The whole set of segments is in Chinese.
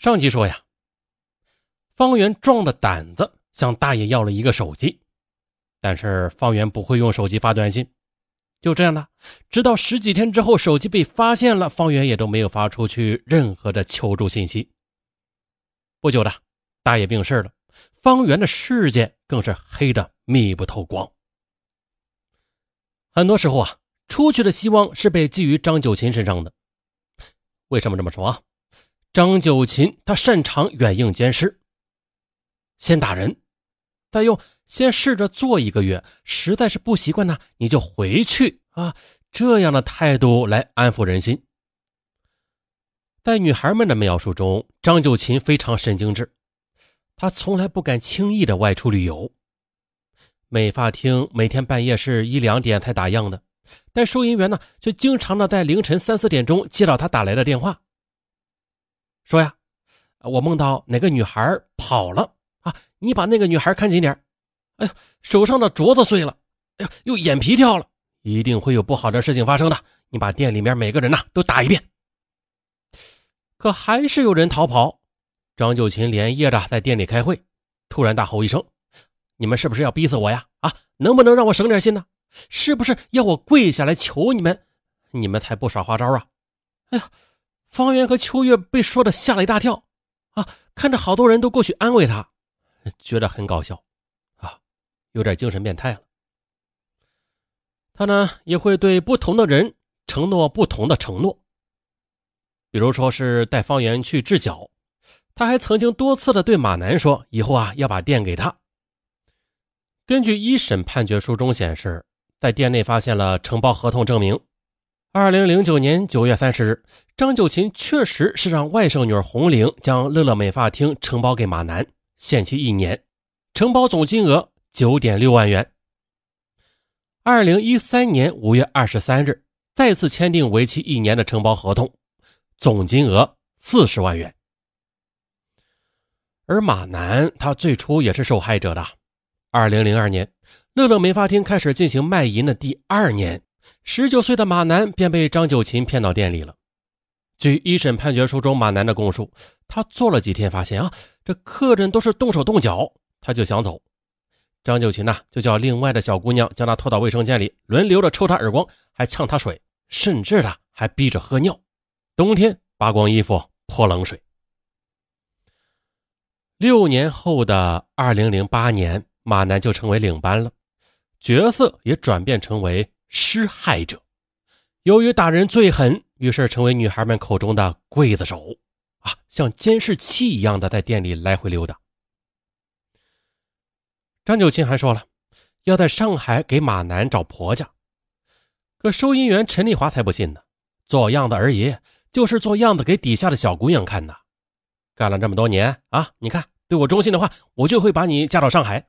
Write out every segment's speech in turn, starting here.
上集说呀，方圆壮着胆子向大爷要了一个手机，但是方圆不会用手机发短信，就这样了，直到十几天之后，手机被发现了，方圆也都没有发出去任何的求助信息。不久的，大爷病逝了，方圆的世界更是黑的密不透光。很多时候啊，出去的希望是被寄于张九琴身上的。为什么这么说啊？张九琴，他擅长软硬兼施，先打人，再用先试着做一个月，实在是不习惯呢，你就回去啊，这样的态度来安抚人心。在女孩们的描述中，张九琴非常神经质，她从来不敢轻易的外出旅游。美发厅每天半夜是一两点才打烊的，但收银员呢，却经常的在凌晨三四点钟接到他打来的电话。说呀，我梦到哪个女孩跑了啊？你把那个女孩看紧点。哎呦，手上的镯子碎了，哎呦，又眼皮跳了，一定会有不好的事情发生的。你把店里面每个人呐都打一遍。可还是有人逃跑。张九琴连夜的在店里开会，突然大吼一声：“你们是不是要逼死我呀？啊，能不能让我省点心呢？是不是要我跪下来求你们？你们才不耍花招啊！”哎呀。方圆和秋月被说的吓了一大跳，啊，看着好多人都过去安慰他，觉得很搞笑，啊，有点精神变态了。他呢也会对不同的人承诺不同的承诺，比如说是带方圆去治脚，他还曾经多次的对马南说，以后啊要把店给他。根据一审判决书中显示，在店内发现了承包合同证明。二零零九年九月三十日，张九琴确实是让外甥女红玲将乐乐美发厅承包给马南，限期一年，承包总金额九点六万元。二零一三年五月二十三日，再次签订为期一年的承包合同，总金额四十万元。而马南他最初也是受害者的。二零零二年，乐乐美发厅开始进行卖淫的第二年。十九岁的马南便被张九琴骗到店里了。据一审判决书中马南的供述，他做了几天，发现啊，这客人都是动手动脚，他就想走。张九琴呢，就叫另外的小姑娘将他拖到卫生间里，轮流的抽他耳光，还呛他水，甚至的还逼着喝尿。冬天扒光衣服泼冷水。六年后的二零零八年，马南就成为领班了，角色也转变成为。施害者，由于打人最狠，于是成为女孩们口中的“刽子手”，啊，像监视器一样的在店里来回溜达。张九琴还说了，要在上海给马南找婆家，可收银员陈丽华才不信呢，做样子而已，就是做样子给底下的小姑娘看的。干了这么多年啊，你看对我忠心的话，我就会把你嫁到上海。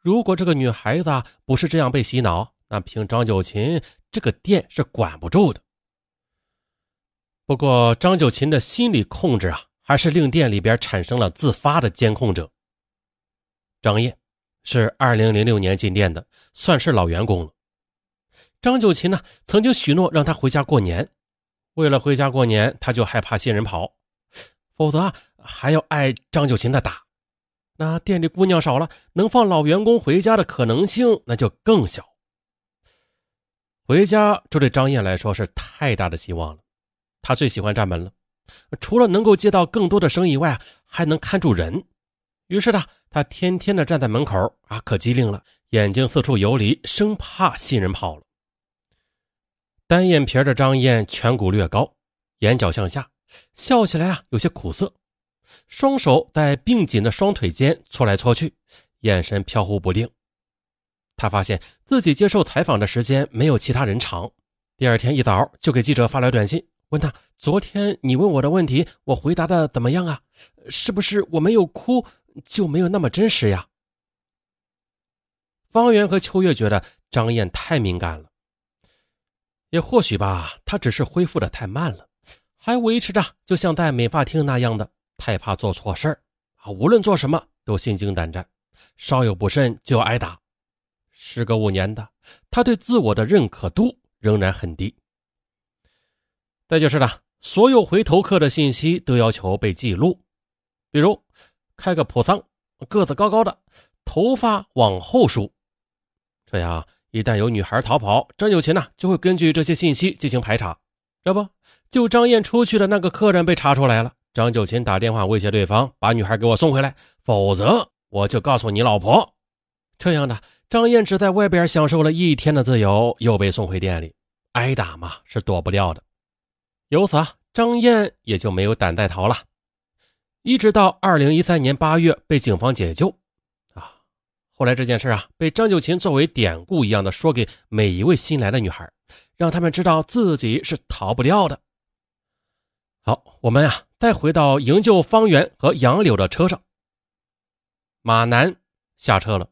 如果这个女孩子不是这样被洗脑，那凭张九琴这个店是管不住的。不过张九琴的心理控制啊，还是令店里边产生了自发的监控者。张燕是二零零六年进店的，算是老员工了。张九琴呢，曾经许诺让他回家过年，为了回家过年，他就害怕新人跑，否则啊还要挨张九琴的打。那店里姑娘少了，能放老员工回家的可能性那就更小。回家，这对张燕来说是太大的希望了。她最喜欢站门了，除了能够接到更多的生意外，还能看住人。于是呢，她天天的站在门口啊，可机灵了，眼睛四处游离，生怕新人跑了。单眼皮的张燕颧骨略高，眼角向下，笑起来啊有些苦涩，双手在并紧的双腿间搓来搓去，眼神飘忽不定。他发现自己接受采访的时间没有其他人长，第二天一早就给记者发来短信，问他：“昨天你问我的问题，我回答的怎么样啊？是不是我没有哭就没有那么真实呀？”方圆和秋月觉得张燕太敏感了，也或许吧，他只是恢复的太慢了，还维持着就像在美发厅那样的，太怕做错事儿啊，无论做什么都心惊胆战，稍有不慎就要挨打。时隔五年的他，对自我的认可度仍然很低。再就是呢，所有回头客的信息都要求被记录，比如开个普桑，个子高高的，头发往后梳。这样一旦有女孩逃跑，张九琴呢就会根据这些信息进行排查。这不，就张燕出去的那个客人被查出来了。张九琴打电话威胁对方，把女孩给我送回来，否则我就告诉你老婆。这样的，张燕只在外边享受了一天的自由，又被送回店里，挨打嘛是躲不掉的。由此啊，张燕也就没有胆再逃了。一直到二零一三年八月被警方解救。啊后来这件事啊，被张九琴作为典故一样的说给每一位新来的女孩，让他们知道自己是逃不掉的。好，我们啊，再回到营救方圆和杨柳的车上。马南下车了，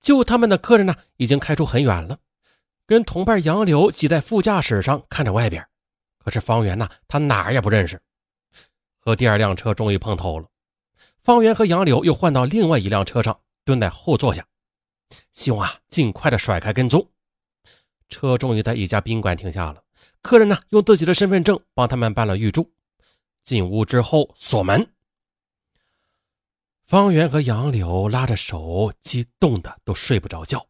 救他们的客人呢，已经开出很远了，跟同伴杨柳挤在副驾驶上看着外边。可是方圆呢，他哪儿也不认识。和第二辆车终于碰头了，方圆和杨柳又换到另外一辆车上。蹲在后座下，希望啊尽快的甩开跟踪。车终于在一家宾馆停下了，客人呢用自己的身份证帮他们办了预住。进屋之后锁门，方圆和杨柳拉着手，激动的都睡不着觉。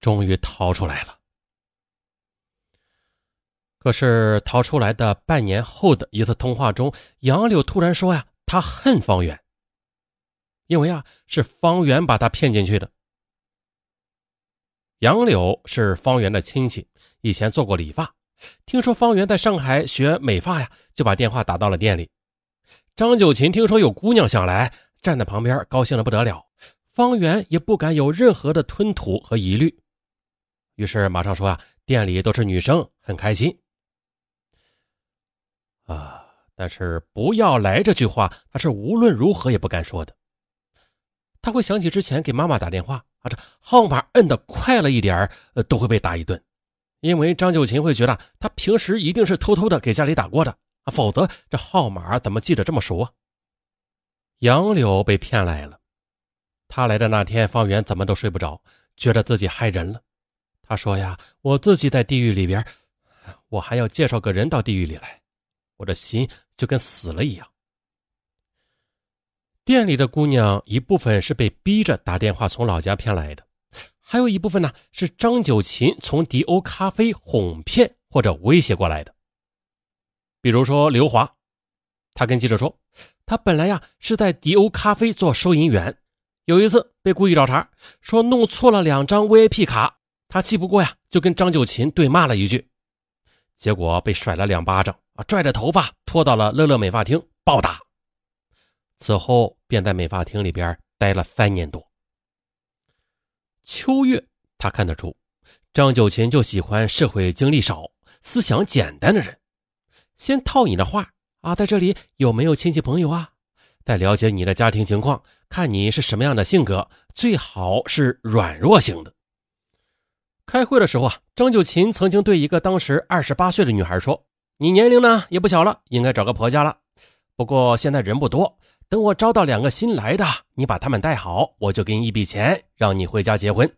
终于逃出来了。可是逃出来的半年后的一次通话中，杨柳突然说呀，他恨方圆。因为啊，是方圆把他骗进去的。杨柳是方圆的亲戚，以前做过理发。听说方圆在上海学美发呀，就把电话打到了店里。张九琴听说有姑娘想来，站在旁边高兴的不得了。方圆也不敢有任何的吞吐和疑虑，于是马上说啊，店里都是女生，很开心。啊，但是不要来这句话，他是无论如何也不敢说的。他会想起之前给妈妈打电话啊，这号码摁的快了一点呃，都会被打一顿。因为张九琴会觉得他平时一定是偷偷的给家里打过的啊，否则这号码怎么记得这么熟啊？杨柳被骗来了，他来的那天，方圆怎么都睡不着，觉得自己害人了。他说呀：“我自己在地狱里边，我还要介绍个人到地狱里来，我的心就跟死了一样。”店里的姑娘一部分是被逼着打电话从老家骗来的，还有一部分呢是张九琴从迪欧咖啡哄骗或者威胁过来的。比如说刘华，他跟记者说，他本来呀是在迪欧咖啡做收银员，有一次被故意找茬，说弄错了两张 VIP 卡，他气不过呀，就跟张九琴对骂了一句，结果被甩了两巴掌啊，拽着头发拖到了乐乐美发厅暴打。此后便在美发厅里边待了三年多。秋月，他看得出，张九琴就喜欢社会经历少、思想简单的人。先套你的话啊，在这里有没有亲戚朋友啊？再了解你的家庭情况，看你是什么样的性格，最好是软弱型的。开会的时候啊，张九琴曾经对一个当时二十八岁的女孩说：“你年龄呢也不小了，应该找个婆家了。不过现在人不多。”等我招到两个新来的，你把他们带好，我就给你一笔钱，让你回家结婚。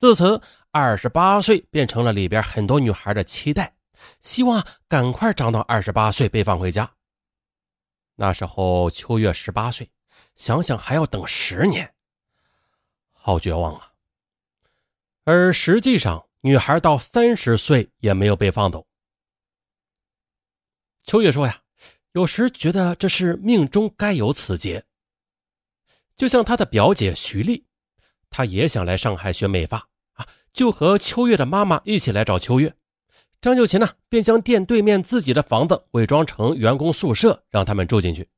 自此，二十八岁变成了里边很多女孩的期待，希望赶快长到二十八岁被放回家。那时候秋月十八岁，想想还要等十年，好绝望啊！而实际上，女孩到三十岁也没有被放走。秋月说呀。有时觉得这是命中该有此劫，就像她的表姐徐丽，她也想来上海学美发啊，就和秋月的妈妈一起来找秋月。张九琴呢，便将店对面自己的房子伪装成员工宿舍，让他们住进去。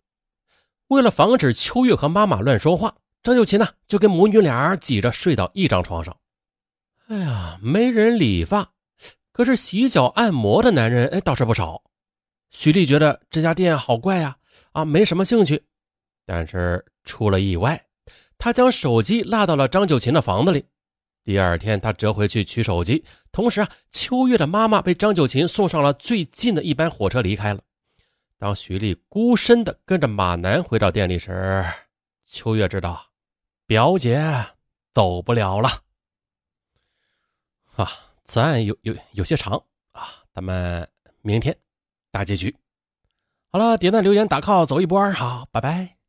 为了防止秋月和妈妈乱说话，张九琴呢就跟母女俩挤着睡到一张床上。哎呀，没人理发，可是洗脚按摩的男人哎倒是不少。徐丽觉得这家店好怪呀，啊，没什么兴趣。但是出了意外，他将手机落到了张九琴的房子里。第二天，他折回去取手机，同时啊，秋月的妈妈被张九琴送上了最近的一班火车离开了。当徐丽孤身的跟着马南回到店里时，秋月知道表姐走不了了。啊，此案有有有些长啊，咱们明天。大结局。好了，点赞、留言、打 call，走一波，好，拜拜。